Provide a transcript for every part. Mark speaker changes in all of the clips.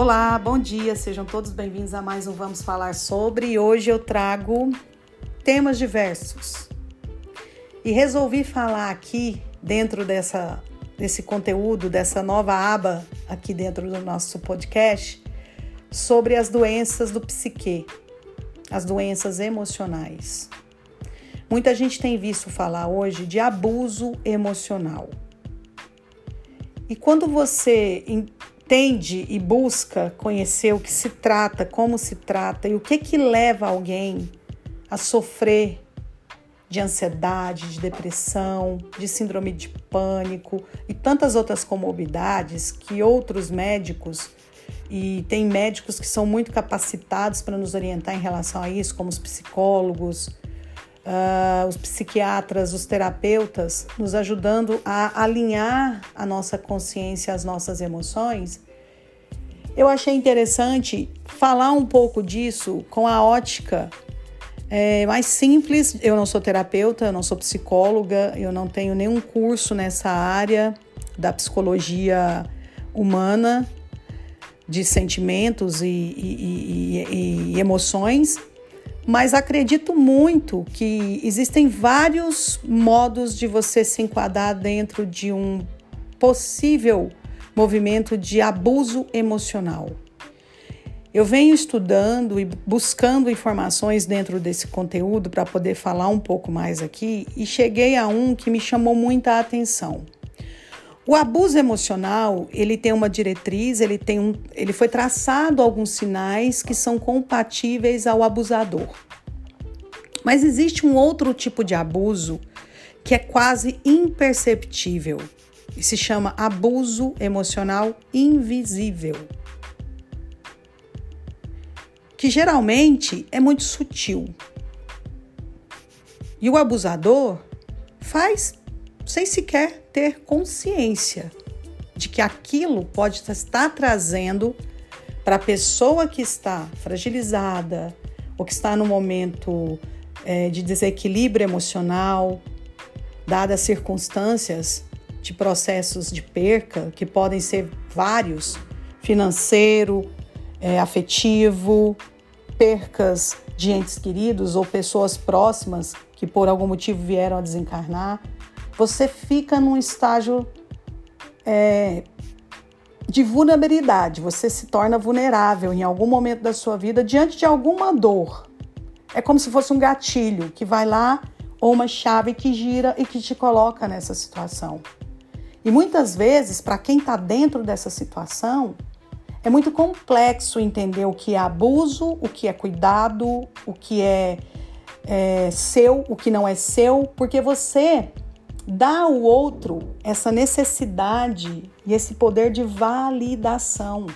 Speaker 1: Olá, bom dia, sejam todos bem-vindos a mais um Vamos Falar Sobre. E hoje eu trago temas diversos. E resolvi falar aqui, dentro dessa, desse conteúdo, dessa nova aba aqui dentro do nosso podcast, sobre as doenças do psique, as doenças emocionais. Muita gente tem visto falar hoje de abuso emocional. E quando você entende e busca conhecer o que se trata, como se trata e o que que leva alguém a sofrer de ansiedade, de depressão, de síndrome de pânico e tantas outras comorbidades que outros médicos e tem médicos que são muito capacitados para nos orientar em relação a isso, como os psicólogos, uh, os psiquiatras, os terapeutas, nos ajudando a alinhar a nossa consciência, as nossas emoções, eu achei interessante falar um pouco disso com a ótica é, mais simples. Eu não sou terapeuta, eu não sou psicóloga, eu não tenho nenhum curso nessa área da psicologia humana, de sentimentos e, e, e, e emoções, mas acredito muito que existem vários modos de você se enquadrar dentro de um possível movimento de abuso emocional. Eu venho estudando e buscando informações dentro desse conteúdo para poder falar um pouco mais aqui e cheguei a um que me chamou muita atenção. O abuso emocional, ele tem uma diretriz, ele tem um, ele foi traçado alguns sinais que são compatíveis ao abusador. Mas existe um outro tipo de abuso que é quase imperceptível e se chama abuso emocional invisível. Que geralmente é muito sutil. E o abusador faz sem sequer ter consciência de que aquilo pode estar trazendo para a pessoa que está fragilizada ou que está no momento é, de desequilíbrio emocional, dadas circunstâncias de processos de perca, que podem ser vários financeiro, é, afetivo, percas de entes queridos ou pessoas próximas que por algum motivo vieram a desencarnar você fica num estágio é, de vulnerabilidade, você se torna vulnerável em algum momento da sua vida diante de alguma dor. É como se fosse um gatilho que vai lá ou uma chave que gira e que te coloca nessa situação. E muitas vezes, para quem está dentro dessa situação, é muito complexo entender o que é abuso, o que é cuidado, o que é, é seu, o que não é seu, porque você dá ao outro essa necessidade e esse poder de validação.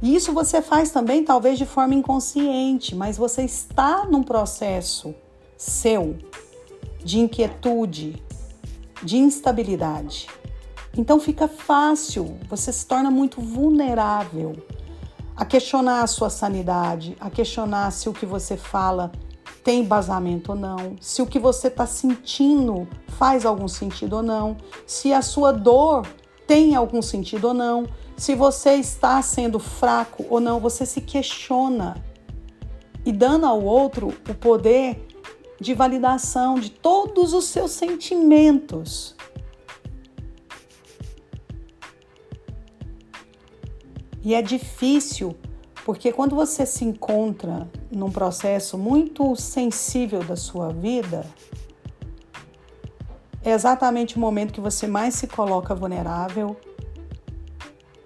Speaker 1: E isso você faz também, talvez de forma inconsciente, mas você está num processo seu de inquietude, de instabilidade. Então fica fácil, você se torna muito vulnerável a questionar a sua sanidade, a questionar se o que você fala tem embasamento ou não, se o que você está sentindo faz algum sentido ou não, se a sua dor tem algum sentido ou não, se você está sendo fraco ou não, você se questiona e dando ao outro o poder de validação de todos os seus sentimentos. E é difícil porque quando você se encontra num processo muito sensível da sua vida, é exatamente o momento que você mais se coloca vulnerável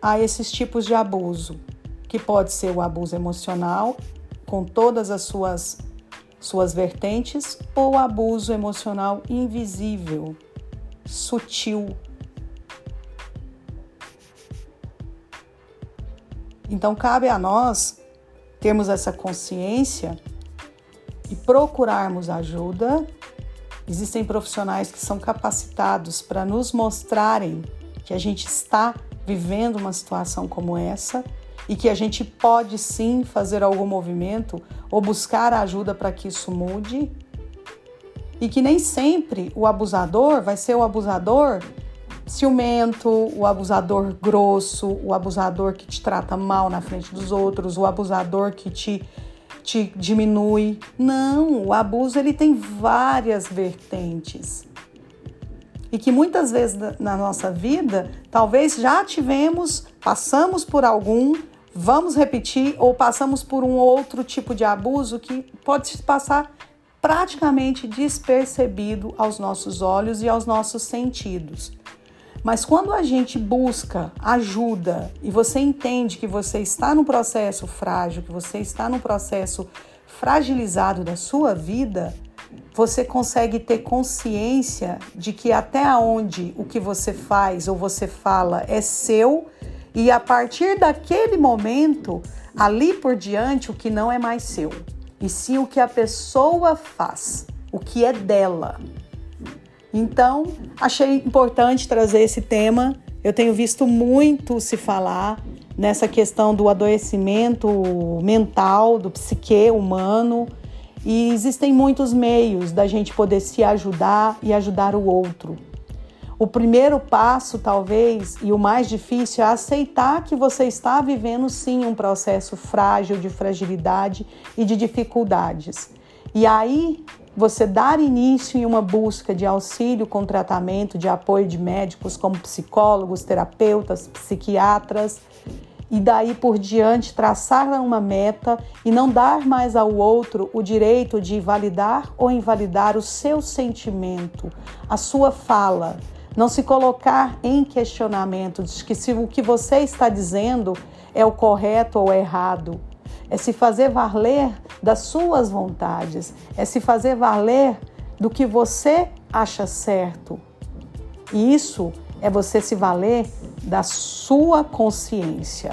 Speaker 1: a esses tipos de abuso, que pode ser o abuso emocional, com todas as suas suas vertentes, ou abuso emocional invisível, sutil, Então, cabe a nós termos essa consciência e procurarmos ajuda. Existem profissionais que são capacitados para nos mostrarem que a gente está vivendo uma situação como essa e que a gente pode sim fazer algum movimento ou buscar ajuda para que isso mude. E que nem sempre o abusador vai ser o abusador ciumento, o abusador grosso, o abusador que te trata mal na frente dos outros, o abusador que te, te diminui. Não, o abuso ele tem várias vertentes. E que muitas vezes na nossa vida, talvez já tivemos, passamos por algum, vamos repetir ou passamos por um outro tipo de abuso que pode se passar praticamente despercebido aos nossos olhos e aos nossos sentidos. Mas quando a gente busca ajuda e você entende que você está no processo frágil, que você está no processo fragilizado da sua vida, você consegue ter consciência de que até onde o que você faz ou você fala é seu e a partir daquele momento, ali por diante, o que não é mais seu, e sim o que a pessoa faz, o que é dela. Então, achei importante trazer esse tema. Eu tenho visto muito se falar nessa questão do adoecimento mental, do psique humano, e existem muitos meios da gente poder se ajudar e ajudar o outro. O primeiro passo, talvez, e o mais difícil, é aceitar que você está vivendo sim um processo frágil de fragilidade e de dificuldades. E aí você dar início em uma busca de auxílio com tratamento, de apoio de médicos como psicólogos, terapeutas, psiquiatras, e daí por diante traçar uma meta e não dar mais ao outro o direito de validar ou invalidar o seu sentimento, a sua fala. Não se colocar em questionamento de que se o que você está dizendo é o correto ou errado é se fazer valer das suas vontades, é se fazer valer do que você acha certo. E isso é você se valer da sua consciência.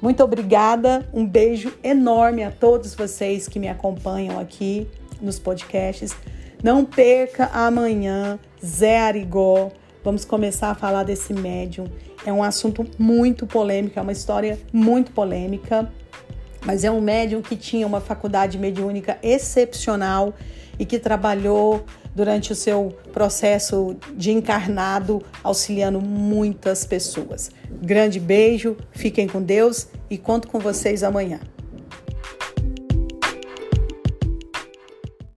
Speaker 1: Muito obrigada, um beijo enorme a todos vocês que me acompanham aqui nos podcasts. Não perca amanhã, Zé Arigó. Vamos começar a falar desse médium é um assunto muito polêmico, é uma história muito polêmica, mas é um médium que tinha uma faculdade mediúnica excepcional e que trabalhou durante o seu processo de encarnado, auxiliando muitas pessoas. Grande beijo, fiquem com Deus e conto com vocês amanhã.